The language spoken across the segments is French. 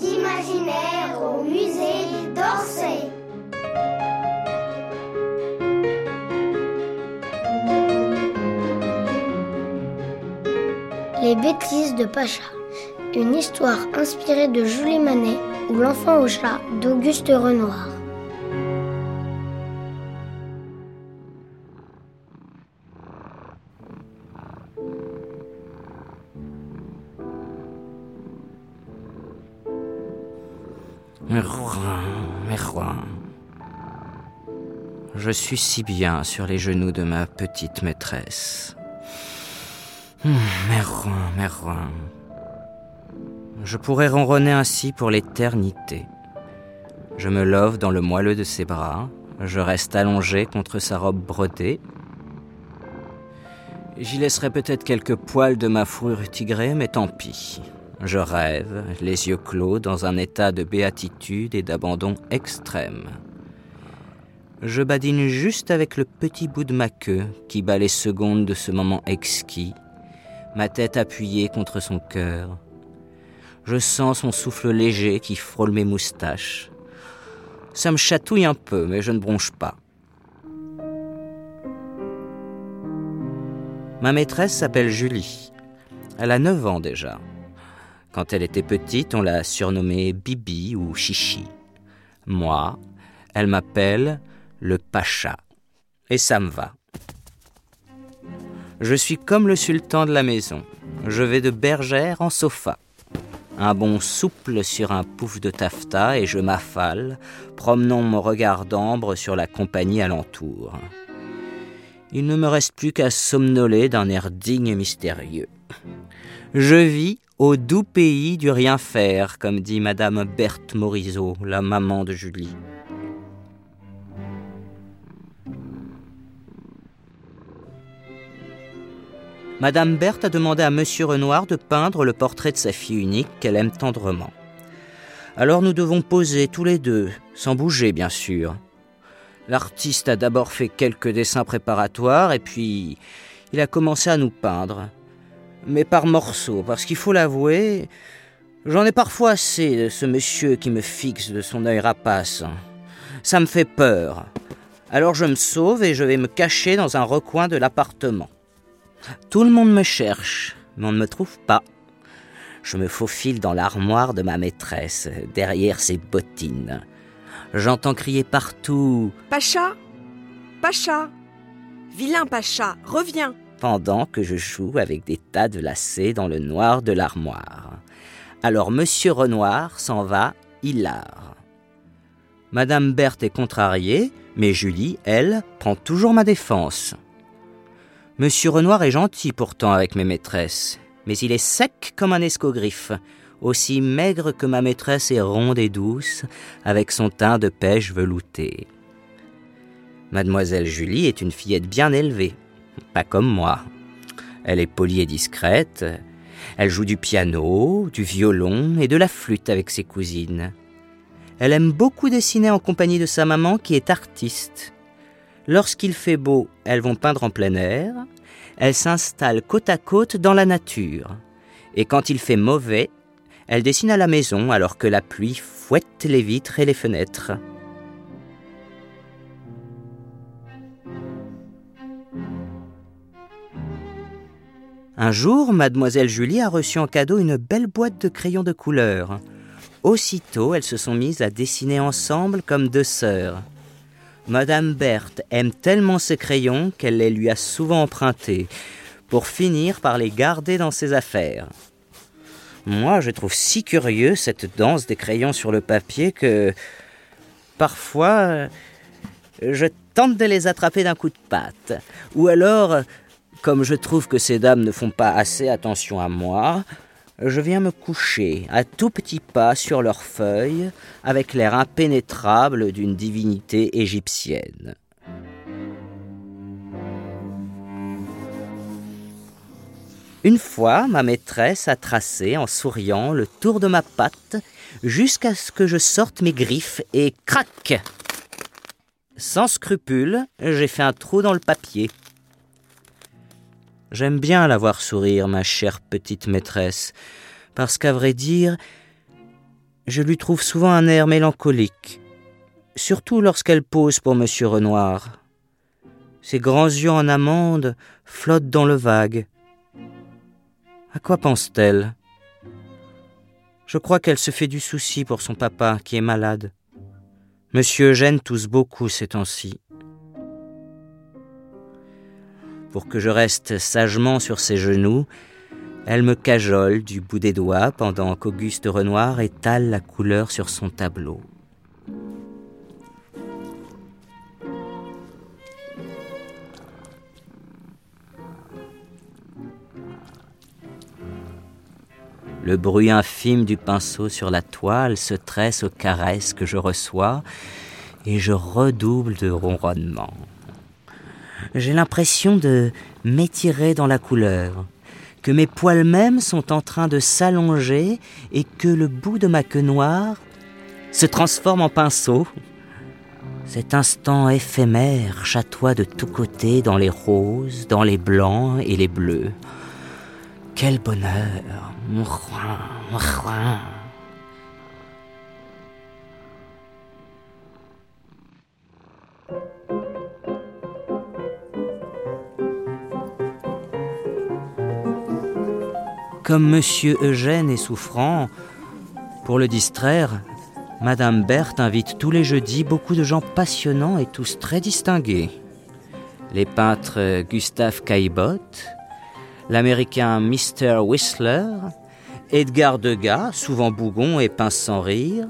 d'imaginaire au musée d'Orsay. Les bêtises de Pacha. Une histoire inspirée de Julie Manet ou L'enfant au chat d'Auguste Renoir. Je suis si bien sur les genoux de ma petite maîtresse. Merroin, Merroin. Je pourrais ronronner ainsi pour l'éternité. Je me love dans le moelleux de ses bras, je reste allongé contre sa robe brodée. J'y laisserai peut-être quelques poils de ma fourrure tigrée, mais tant pis. Je rêve, les yeux clos, dans un état de béatitude et d'abandon extrême. Je badine juste avec le petit bout de ma queue qui bat les secondes de ce moment exquis ma tête appuyée contre son cœur. Je sens son souffle léger qui frôle mes moustaches. Ça me chatouille un peu, mais je ne bronche pas. Ma maîtresse s'appelle Julie. Elle a 9 ans déjà. Quand elle était petite, on l'a surnommée Bibi ou Chichi. Moi, elle m'appelle le Pacha. Et ça me va. Je suis comme le sultan de la maison. Je vais de bergère en sofa. Un bond souple sur un pouf de taffetas et je m'affale, promenant mon regard d'ambre sur la compagnie alentour. Il ne me reste plus qu'à somnoler d'un air digne et mystérieux. Je vis au doux pays du rien faire, comme dit Madame Berthe Morisot, la maman de Julie. Madame Berthe a demandé à Monsieur Renoir de peindre le portrait de sa fille unique qu'elle aime tendrement. Alors nous devons poser tous les deux, sans bouger bien sûr. L'artiste a d'abord fait quelques dessins préparatoires et puis il a commencé à nous peindre. Mais par morceaux, parce qu'il faut l'avouer, j'en ai parfois assez de ce monsieur qui me fixe de son œil rapace. Ça me fait peur. Alors je me sauve et je vais me cacher dans un recoin de l'appartement. Tout le monde me cherche, mais on ne me trouve pas. Je me faufile dans l'armoire de ma maîtresse, derrière ses bottines. J'entends crier partout Pacha Pacha Vilain Pacha, reviens pendant que je joue avec des tas de lacets dans le noir de l'armoire. Alors Monsieur Renoir s'en va, hilar. Madame Berthe est contrariée, mais Julie, elle, prend toujours ma défense. Monsieur Renoir est gentil pourtant avec mes maîtresses, mais il est sec comme un escogriffe, aussi maigre que ma maîtresse est ronde et douce, avec son teint de pêche velouté. Mademoiselle Julie est une fillette bien élevée, pas comme moi. Elle est polie et discrète, elle joue du piano, du violon et de la flûte avec ses cousines. Elle aime beaucoup dessiner en compagnie de sa maman qui est artiste. Lorsqu'il fait beau, elles vont peindre en plein air. Elles s'installent côte à côte dans la nature. Et quand il fait mauvais, elles dessinent à la maison alors que la pluie fouette les vitres et les fenêtres. Un jour, mademoiselle Julie a reçu en cadeau une belle boîte de crayons de couleur. Aussitôt, elles se sont mises à dessiner ensemble comme deux sœurs. Madame Berthe aime tellement ses crayons qu'elle les lui a souvent empruntés, pour finir par les garder dans ses affaires. Moi, je trouve si curieux cette danse des crayons sur le papier que parfois je tente de les attraper d'un coup de patte. Ou alors, comme je trouve que ces dames ne font pas assez attention à moi, je viens me coucher à tout petits pas sur leurs feuilles avec l'air impénétrable d'une divinité égyptienne. Une fois, ma maîtresse a tracé en souriant le tour de ma patte jusqu'à ce que je sorte mes griffes et crac Sans scrupule, j'ai fait un trou dans le papier. J'aime bien la voir sourire, ma chère petite maîtresse, parce qu'à vrai dire, je lui trouve souvent un air mélancolique, surtout lorsqu'elle pose pour Monsieur Renoir. Ses grands yeux en amande flottent dans le vague. À quoi pense-t-elle? Je crois qu'elle se fait du souci pour son papa qui est malade. Monsieur Eugène tousse beaucoup ces temps-ci. Pour que je reste sagement sur ses genoux, elle me cajole du bout des doigts pendant qu'Auguste Renoir étale la couleur sur son tableau. Le bruit infime du pinceau sur la toile se tresse aux caresses que je reçois et je redouble de ronronnements. J'ai l'impression de m'étirer dans la couleur, que mes poils mêmes sont en train de s'allonger et que le bout de ma queue noire se transforme en pinceau. Cet instant éphémère chatoie de tous côtés dans les roses, dans les blancs et les bleus. Quel bonheur Comme monsieur Eugène est souffrant, pour le distraire, Madame Berthe invite tous les jeudis beaucoup de gens passionnants et tous très distingués. Les peintres Gustave Caillebotte, l'américain Mr. Whistler, Edgar Degas, souvent bougon et pince sans rire,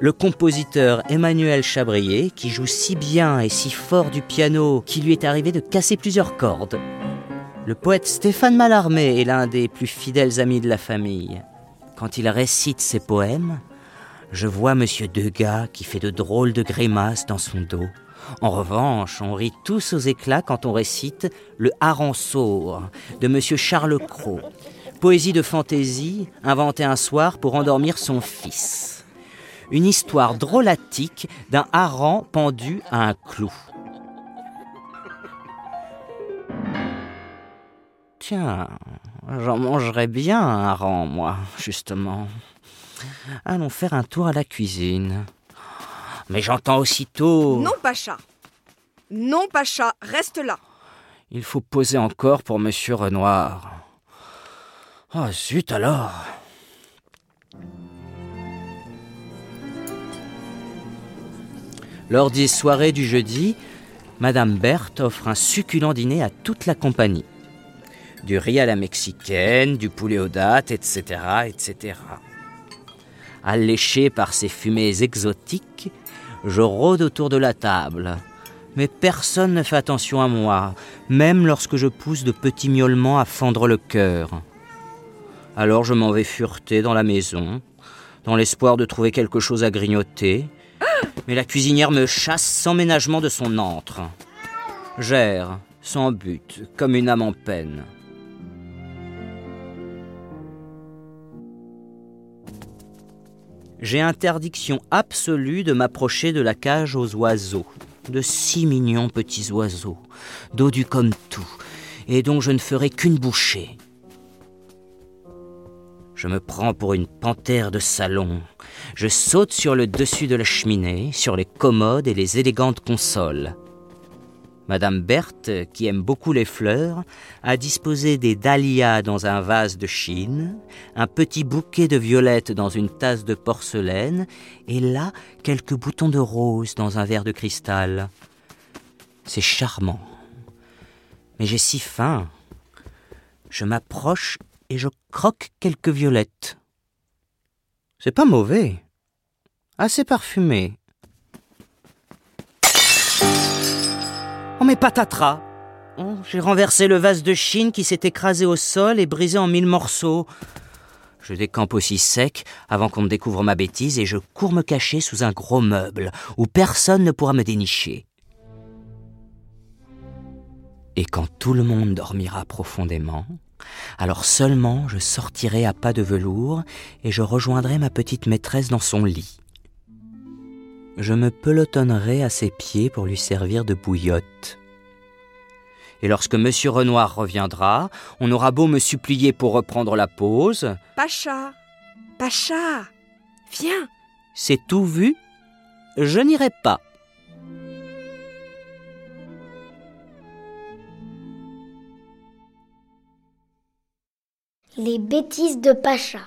le compositeur Emmanuel Chabrier, qui joue si bien et si fort du piano qu'il lui est arrivé de casser plusieurs cordes. Le poète Stéphane Mallarmé est l'un des plus fidèles amis de la famille. Quand il récite ses poèmes, je vois Monsieur Degas qui fait de drôles de grimaces dans son dos. En revanche, on rit tous aux éclats quand on récite Le Hareng sourd de Monsieur Charles Cros, poésie de fantaisie inventée un soir pour endormir son fils. Une histoire drôlatique d'un hareng pendu à un clou. Tiens, j'en mangerais bien un rang, moi, justement. Allons faire un tour à la cuisine. Mais j'entends aussitôt. Non, Pacha. Non, Pacha, reste là. Il faut poser encore pour Monsieur Renoir. Ah, zut alors. Lors des soirées du jeudi, Madame Berthe offre un succulent dîner à toute la compagnie du riz à la mexicaine, du poulet aux dattes, etc., etc. Alléché par ces fumées exotiques, je rôde autour de la table. Mais personne ne fait attention à moi, même lorsque je pousse de petits miaulements à fendre le cœur. Alors je m'en vais fureter dans la maison, dans l'espoir de trouver quelque chose à grignoter, mais la cuisinière me chasse sans ménagement de son antre. Gère, sans but, comme une âme en peine. J'ai interdiction absolue de m'approcher de la cage aux oiseaux, de si mignons petits oiseaux, dodus comme tout, et dont je ne ferai qu'une bouchée. Je me prends pour une panthère de salon. Je saute sur le dessus de la cheminée, sur les commodes et les élégantes consoles. Madame Berthe, qui aime beaucoup les fleurs, a disposé des dahlias dans un vase de Chine, un petit bouquet de violettes dans une tasse de porcelaine, et là quelques boutons de rose dans un verre de cristal. C'est charmant. Mais j'ai si faim. Je m'approche et je croque quelques violettes. C'est pas mauvais. Assez parfumé. Oh mais patatras oh, J'ai renversé le vase de Chine qui s'est écrasé au sol et brisé en mille morceaux. Je décampe aussi sec avant qu'on me découvre ma bêtise et je cours me cacher sous un gros meuble où personne ne pourra me dénicher. Et quand tout le monde dormira profondément, alors seulement je sortirai à pas de velours et je rejoindrai ma petite maîtresse dans son lit je me pelotonnerai à ses pieds pour lui servir de bouillotte. Et lorsque Monsieur Renoir reviendra, on aura beau me supplier pour reprendre la pause. Pacha Pacha Viens. C'est tout vu Je n'irai pas. Les bêtises de Pacha.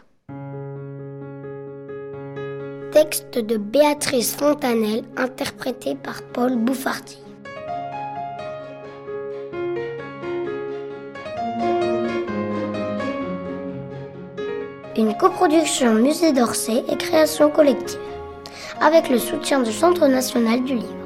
Texte de Béatrice Fontanelle, interprété par Paul Bouffarty. Une coproduction Musée d'Orsay et création collective, avec le soutien du Centre national du livre.